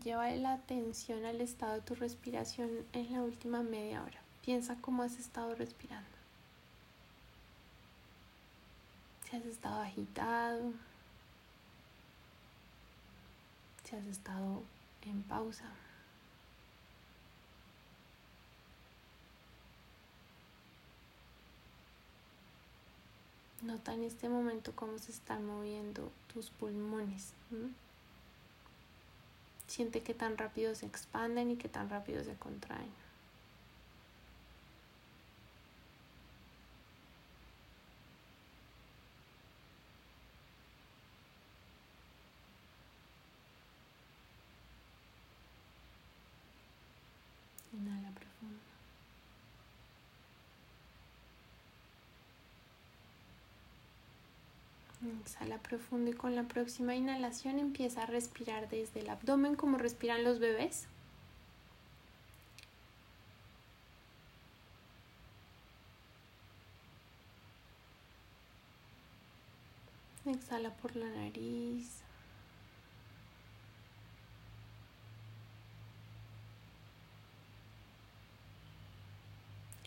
Lleva la atención al estado de tu respiración en la última media hora. Piensa cómo has estado respirando. Si has estado agitado, si has estado en pausa. Nota en este momento cómo se están moviendo tus pulmones. Siente que tan rápido se expanden y que tan rápido se contraen. Exhala profundo y con la próxima inhalación empieza a respirar desde el abdomen como respiran los bebés. Exhala por la nariz.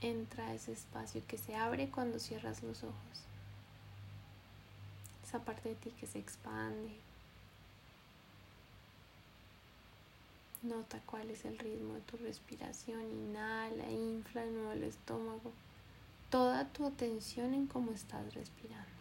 Entra a ese espacio que se abre cuando cierras los ojos esa parte de ti que se expande. Nota cuál es el ritmo de tu respiración. Inhala, infla nuevo el estómago. Toda tu atención en cómo estás respirando.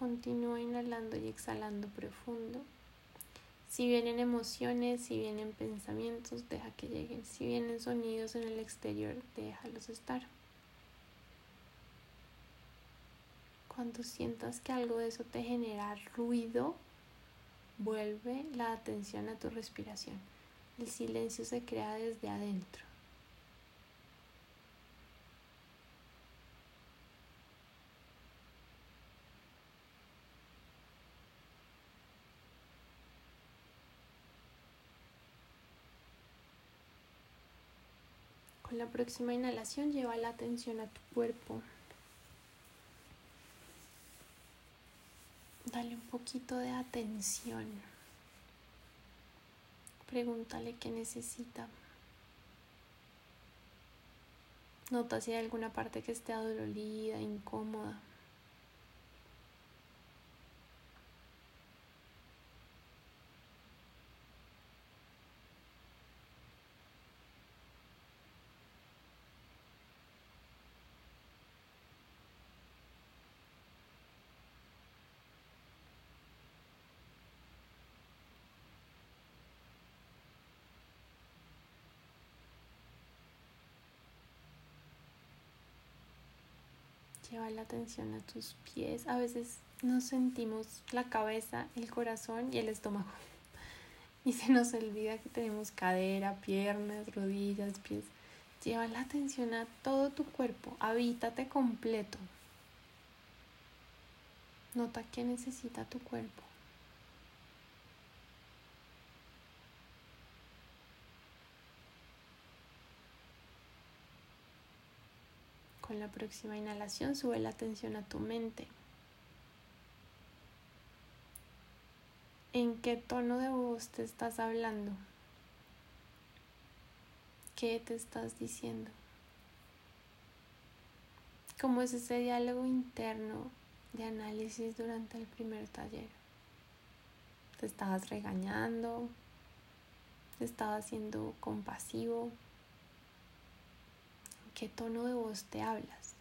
Continúa inhalando y exhalando profundo. Si vienen emociones, si vienen pensamientos, deja que lleguen. Si vienen sonidos en el exterior, déjalos estar. Cuando sientas que algo de eso te genera ruido, vuelve la atención a tu respiración. El silencio se crea desde adentro. Con la próxima inhalación lleva la atención a tu cuerpo. Dale un poquito de atención. Pregúntale qué necesita. Nota si hay alguna parte que esté adolorida, incómoda. Lleva la atención a tus pies. A veces nos sentimos la cabeza, el corazón y el estómago. Y se nos olvida que tenemos cadera, piernas, rodillas, pies. Lleva la atención a todo tu cuerpo. Habítate completo. Nota qué necesita tu cuerpo. Con la próxima inhalación sube la atención a tu mente. ¿En qué tono de voz te estás hablando? ¿Qué te estás diciendo? ¿Cómo es ese diálogo interno de análisis durante el primer taller? ¿Te estabas regañando? ¿Te estabas siendo compasivo? Qué tono de voz te hablas.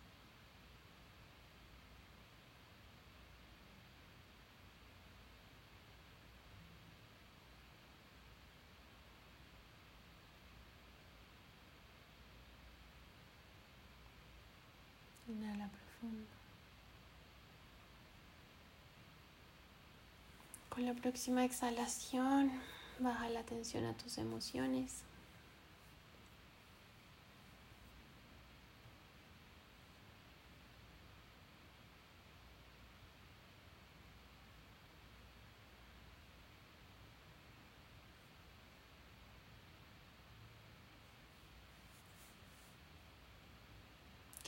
Inhala profundo. Con la próxima exhalación, baja la atención a tus emociones.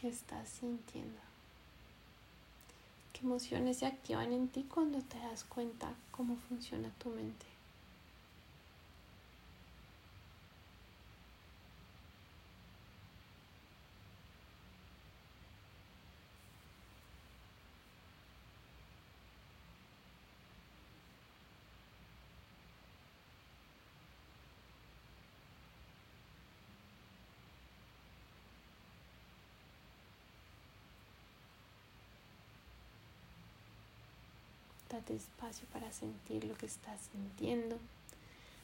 ¿Qué estás sintiendo? ¿Qué emociones se activan en ti cuando te das cuenta cómo funciona tu mente? Date espacio para sentir lo que estás sintiendo.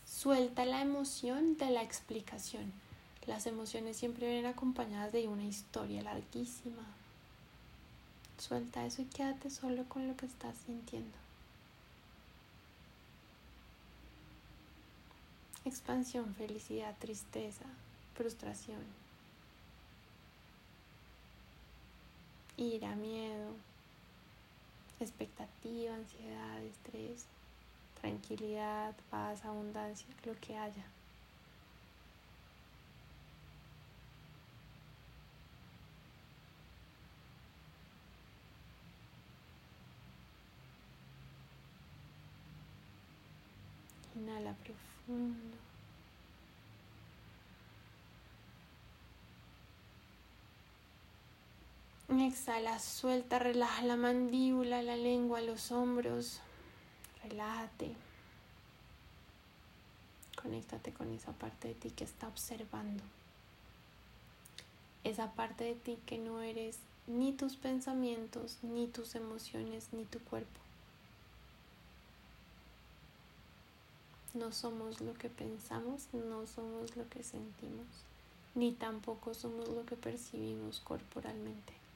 Suelta la emoción de la explicación. Las emociones siempre vienen acompañadas de una historia larguísima. Suelta eso y quédate solo con lo que estás sintiendo. Expansión, felicidad, tristeza, frustración, ira, miedo, expectativa, ansiedad, estrés, tranquilidad, paz, abundancia, lo que haya. Inhala profundo. Exhala, suelta, relaja la mandíbula, la lengua, los hombros. Relájate. Conéctate con esa parte de ti que está observando. Esa parte de ti que no eres ni tus pensamientos, ni tus emociones, ni tu cuerpo. No somos lo que pensamos, no somos lo que sentimos, ni tampoco somos lo que percibimos corporalmente.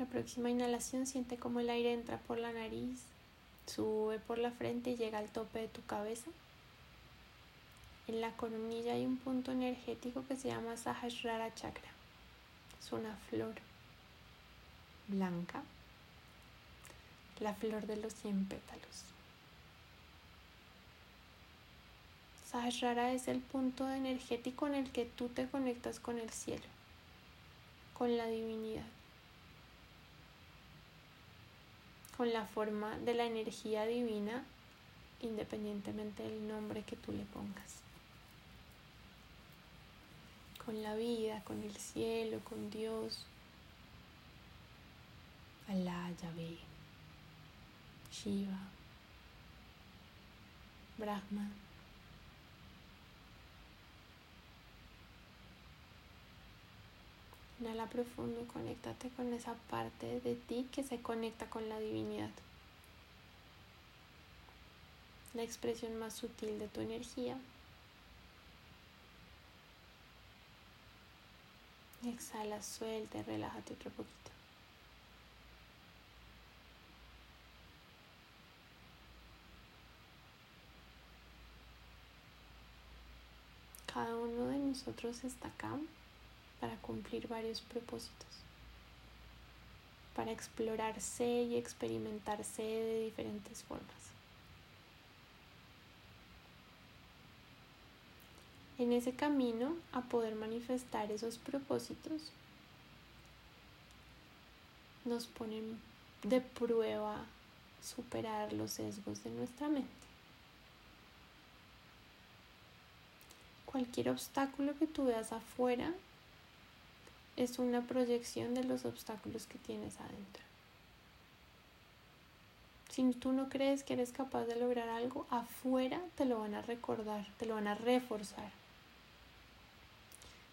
La próxima inhalación siente como el aire entra por la nariz, sube por la frente y llega al tope de tu cabeza. En la coronilla hay un punto energético que se llama Sahasrara Chakra. Es una flor blanca, la flor de los cien pétalos. Sahasrara es el punto energético en el que tú te conectas con el cielo, con la divinidad. Con la forma de la energía divina independientemente del nombre que tú le pongas. Con la vida, con el cielo, con Dios. Alá, Yahvé, Shiva, Brahma. Inhala profundo y conéctate con esa parte de ti que se conecta con la divinidad. La expresión más sutil de tu energía. Exhala, suelta relájate otro poquito. Cada uno de nosotros está acá para cumplir varios propósitos, para explorarse y experimentarse de diferentes formas. En ese camino a poder manifestar esos propósitos, nos ponen de prueba superar los sesgos de nuestra mente. Cualquier obstáculo que tú veas afuera es una proyección de los obstáculos que tienes adentro. Si tú no crees que eres capaz de lograr algo, afuera te lo van a recordar, te lo van a reforzar.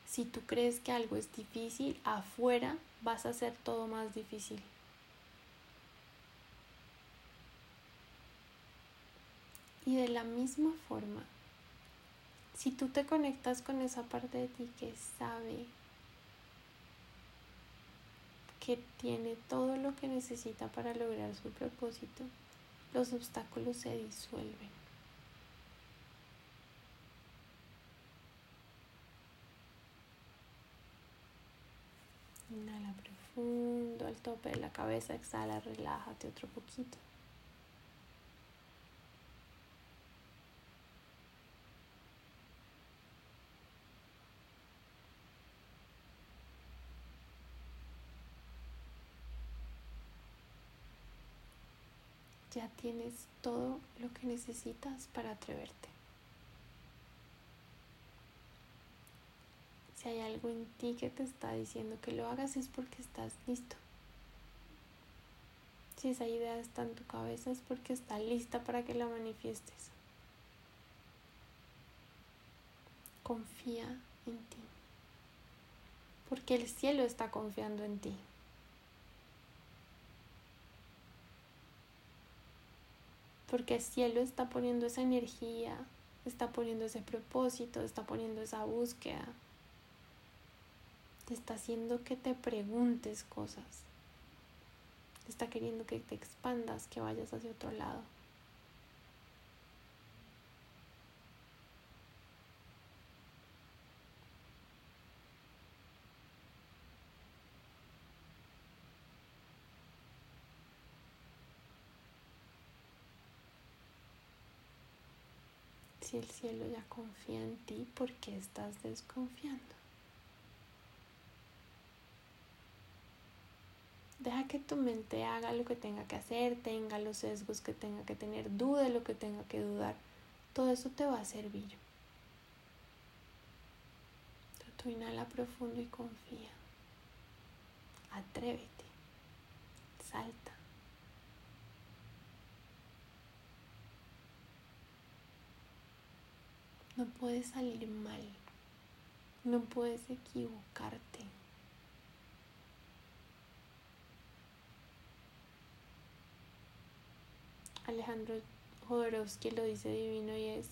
Si tú crees que algo es difícil, afuera vas a hacer todo más difícil. Y de la misma forma, si tú te conectas con esa parte de ti que sabe que tiene todo lo que necesita para lograr su propósito, los obstáculos se disuelven. Inhala profundo al tope de la cabeza, exhala, relájate otro poquito. Ya tienes todo lo que necesitas para atreverte. Si hay algo en ti que te está diciendo que lo hagas es porque estás listo. Si esa idea está en tu cabeza es porque está lista para que la manifiestes. Confía en ti. Porque el cielo está confiando en ti. Porque el cielo está poniendo esa energía, está poniendo ese propósito, está poniendo esa búsqueda. Te está haciendo que te preguntes cosas. Te está queriendo que te expandas, que vayas hacia otro lado. Si el cielo ya confía en ti, ¿por qué estás desconfiando? Deja que tu mente haga lo que tenga que hacer, tenga los sesgos que tenga que tener, dude lo que tenga que dudar. Todo eso te va a servir. Tú inhala profundo y confía. Atrévete. Salta. No puedes salir mal. No puedes equivocarte. Alejandro Jodorowsky lo dice divino y es,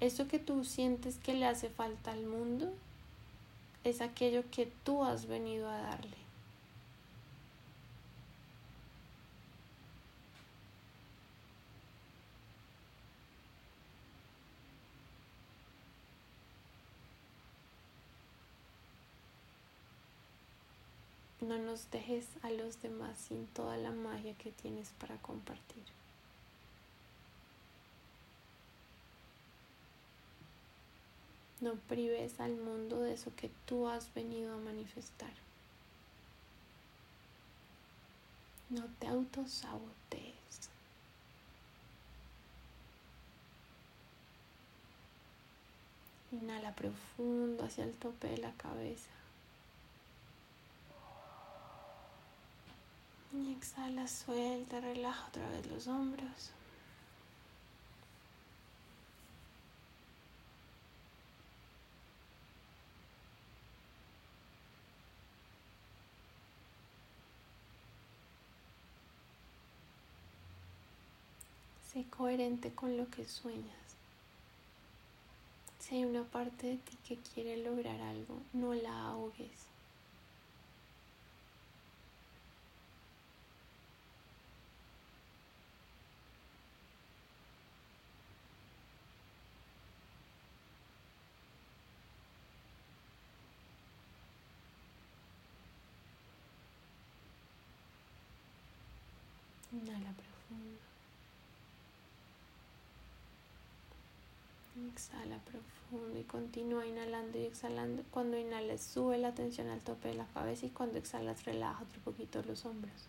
eso que tú sientes que le hace falta al mundo es aquello que tú has venido a darle. No nos dejes a los demás sin toda la magia que tienes para compartir. No prives al mundo de eso que tú has venido a manifestar. No te autosabotees. Inhala profundo hacia el tope de la cabeza. Y exhala, suelta, relaja otra vez los hombros. Sé coherente con lo que sueñas. Si hay una parte de ti que quiere lograr algo, no la ahogues. Inhala profundo. Exhala profundo y continúa inhalando y exhalando. Cuando inhalas sube la tensión al tope de la cabeza y cuando exhalas relaja otro poquito los hombros.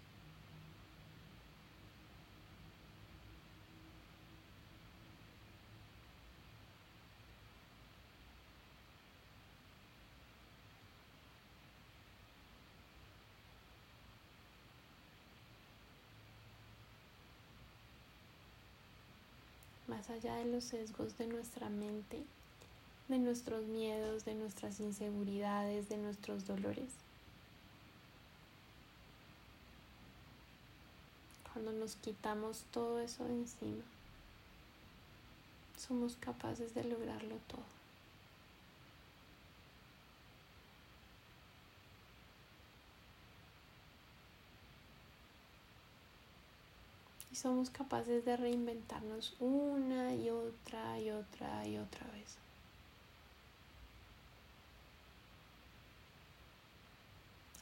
Más allá de los sesgos de nuestra mente, de nuestros miedos, de nuestras inseguridades, de nuestros dolores. Cuando nos quitamos todo eso de encima, somos capaces de lograrlo todo. Y somos capaces de reinventarnos una y otra y otra y otra vez.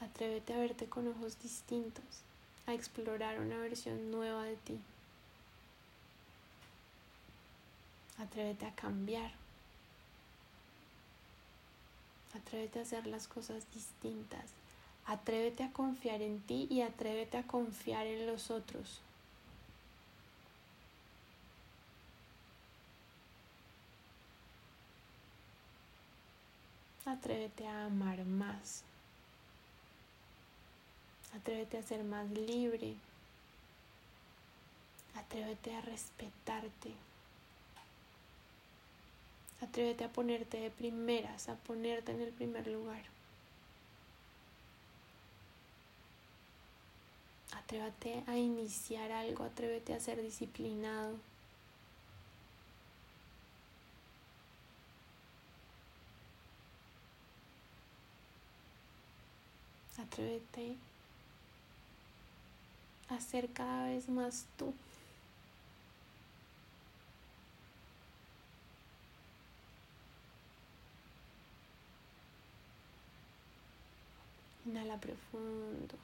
Atrévete a verte con ojos distintos, a explorar una versión nueva de ti. Atrévete a cambiar. Atrévete a hacer las cosas distintas. Atrévete a confiar en ti y atrévete a confiar en los otros. Atrévete a amar más. Atrévete a ser más libre. Atrévete a respetarte. Atrévete a ponerte de primeras, a ponerte en el primer lugar. Atrévete a iniciar algo, atrévete a ser disciplinado. Atrévete a ser cada vez más tú. Inhala profundo.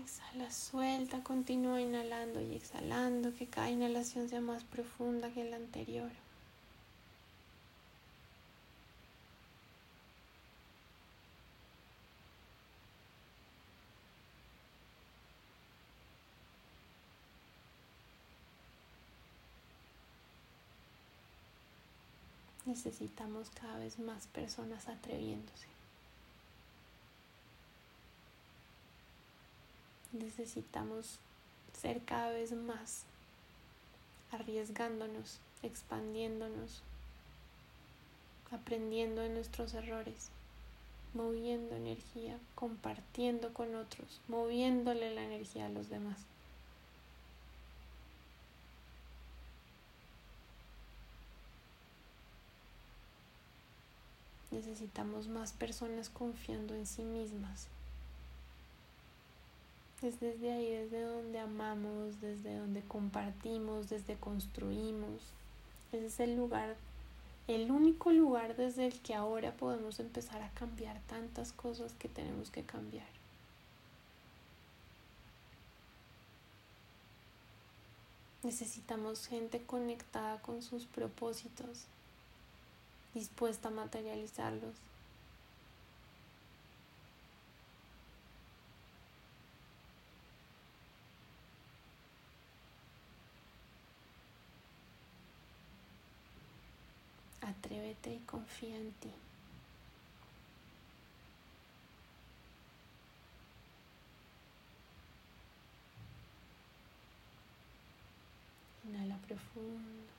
Exhala, suelta, continúa inhalando y exhalando, que cada inhalación sea más profunda que la anterior. Necesitamos cada vez más personas atreviéndose. Necesitamos ser cada vez más arriesgándonos, expandiéndonos, aprendiendo de nuestros errores, moviendo energía, compartiendo con otros, moviéndole la energía a los demás. Necesitamos más personas confiando en sí mismas. Es desde ahí, desde donde amamos, desde donde compartimos, desde construimos. Ese es el lugar, el único lugar desde el que ahora podemos empezar a cambiar tantas cosas que tenemos que cambiar. Necesitamos gente conectada con sus propósitos, dispuesta a materializarlos. Atrévete y confía en ti. Inhala profundo.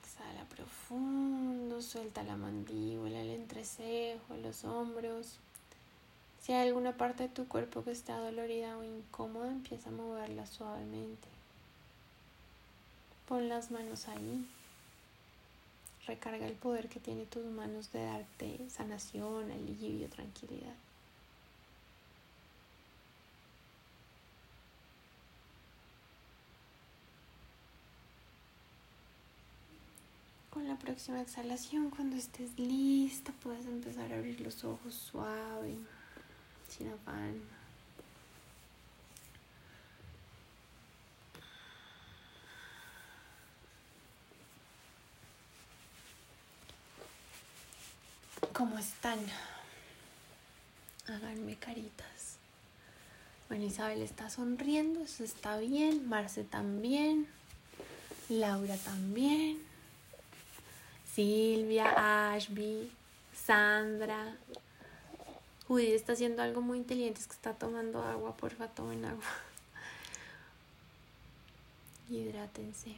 Exhala profundo, suelta la mandíbula, el entrecejo, los hombros. Si hay alguna parte de tu cuerpo que está dolorida o incómoda, empieza a moverla suavemente. Pon las manos ahí. Recarga el poder que tiene tus manos de darte sanación, alivio, tranquilidad. Próxima exhalación, cuando estés lista, puedes empezar a abrir los ojos suave, sin afán. ¿Cómo están? Háganme caritas. Bueno, Isabel está sonriendo, eso está bien. Marce también. Laura también. Silvia, Ashby, Sandra. Judy está haciendo algo muy inteligente, es que está tomando agua, porfa, tomen agua. Hidrátense.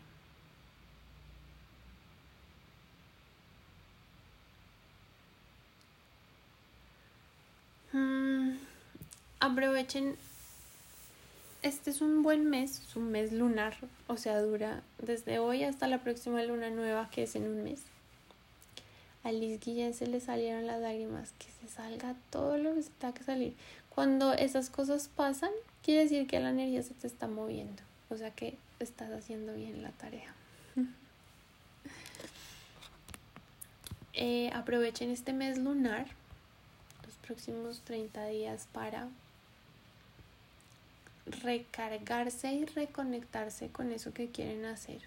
Mm, aprovechen. Este es un buen mes, es un mes lunar, o sea, dura desde hoy hasta la próxima luna nueva, que es en un mes. A Liz Guillén se le salieron las lágrimas, que se salga todo lo que está que salir. Cuando esas cosas pasan, quiere decir que la energía se te está moviendo, o sea que estás haciendo bien la tarea. Eh, aprovechen este mes lunar, los próximos 30 días para recargarse y reconectarse con eso que quieren hacer